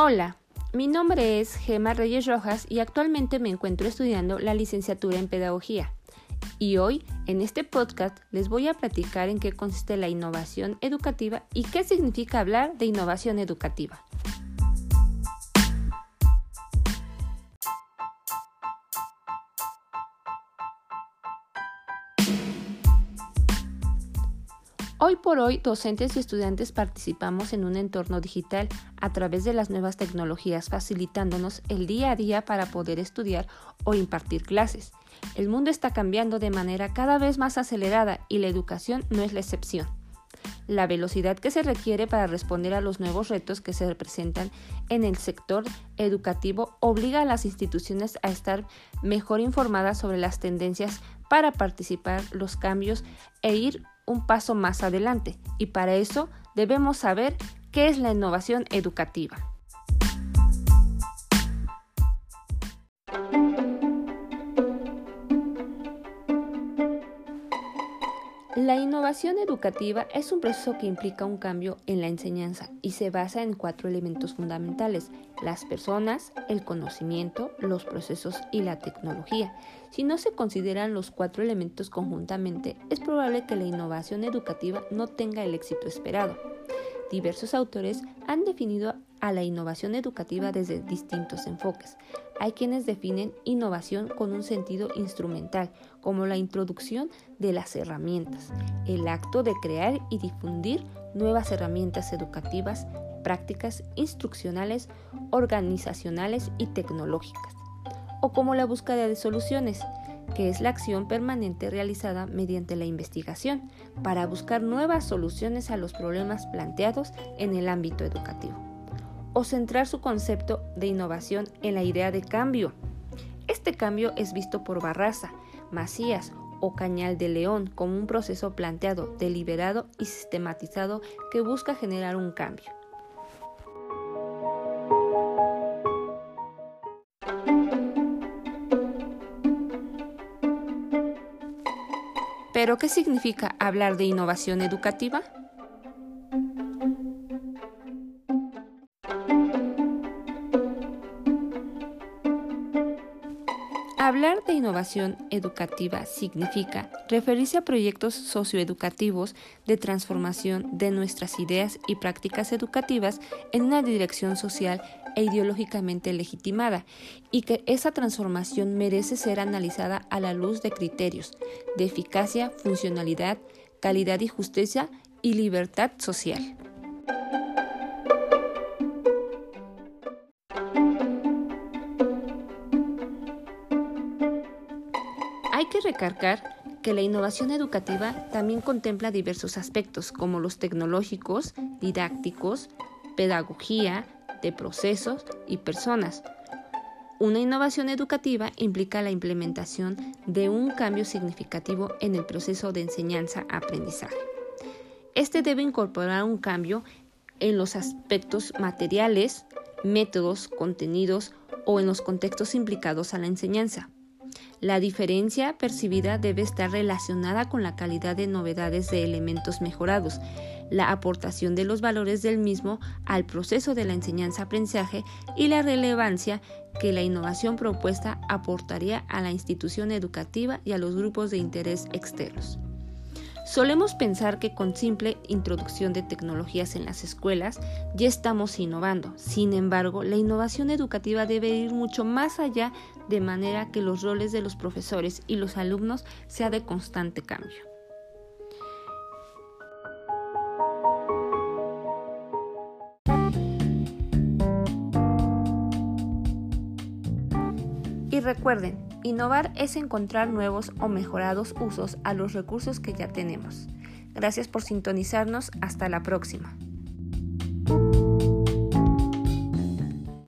Hola, mi nombre es Gema Reyes Rojas y actualmente me encuentro estudiando la licenciatura en Pedagogía. Y hoy, en este podcast, les voy a platicar en qué consiste la innovación educativa y qué significa hablar de innovación educativa. Hoy por hoy, docentes y estudiantes participamos en un entorno digital a través de las nuevas tecnologías, facilitándonos el día a día para poder estudiar o impartir clases. El mundo está cambiando de manera cada vez más acelerada y la educación no es la excepción. La velocidad que se requiere para responder a los nuevos retos que se representan en el sector educativo obliga a las instituciones a estar mejor informadas sobre las tendencias para participar los cambios e ir un paso más adelante y para eso debemos saber qué es la innovación educativa. La innovación educativa es un proceso que implica un cambio en la enseñanza y se basa en cuatro elementos fundamentales, las personas, el conocimiento, los procesos y la tecnología. Si no se consideran los cuatro elementos conjuntamente, es probable que la innovación educativa no tenga el éxito esperado. Diversos autores han definido a la innovación educativa desde distintos enfoques. Hay quienes definen innovación con un sentido instrumental, como la introducción de las herramientas, el acto de crear y difundir nuevas herramientas educativas, prácticas, instruccionales, organizacionales y tecnológicas, o como la búsqueda de soluciones, que es la acción permanente realizada mediante la investigación para buscar nuevas soluciones a los problemas planteados en el ámbito educativo, o centrar su concepto de innovación en la idea de cambio. Este cambio es visto por Barraza, Macías o Cañal de León como un proceso planteado, deliberado y sistematizado que busca generar un cambio. Pero, ¿qué significa hablar de innovación educativa? Hablar de innovación educativa significa referirse a proyectos socioeducativos de transformación de nuestras ideas y prácticas educativas en una dirección social e ideológicamente legitimada y que esa transformación merece ser analizada a la luz de criterios de eficacia, funcionalidad, calidad y justicia y libertad social. Hay que recargar que la innovación educativa también contempla diversos aspectos como los tecnológicos, didácticos, pedagogía, de procesos y personas. Una innovación educativa implica la implementación de un cambio significativo en el proceso de enseñanza-aprendizaje. Este debe incorporar un cambio en los aspectos materiales, métodos, contenidos o en los contextos implicados a la enseñanza. La diferencia percibida debe estar relacionada con la calidad de novedades de elementos mejorados, la aportación de los valores del mismo al proceso de la enseñanza-aprendizaje y la relevancia que la innovación propuesta aportaría a la institución educativa y a los grupos de interés externos. Solemos pensar que con simple introducción de tecnologías en las escuelas ya estamos innovando. Sin embargo, la innovación educativa debe ir mucho más allá de manera que los roles de los profesores y los alumnos sea de constante cambio. Y recuerden, innovar es encontrar nuevos o mejorados usos a los recursos que ya tenemos. Gracias por sintonizarnos. Hasta la próxima.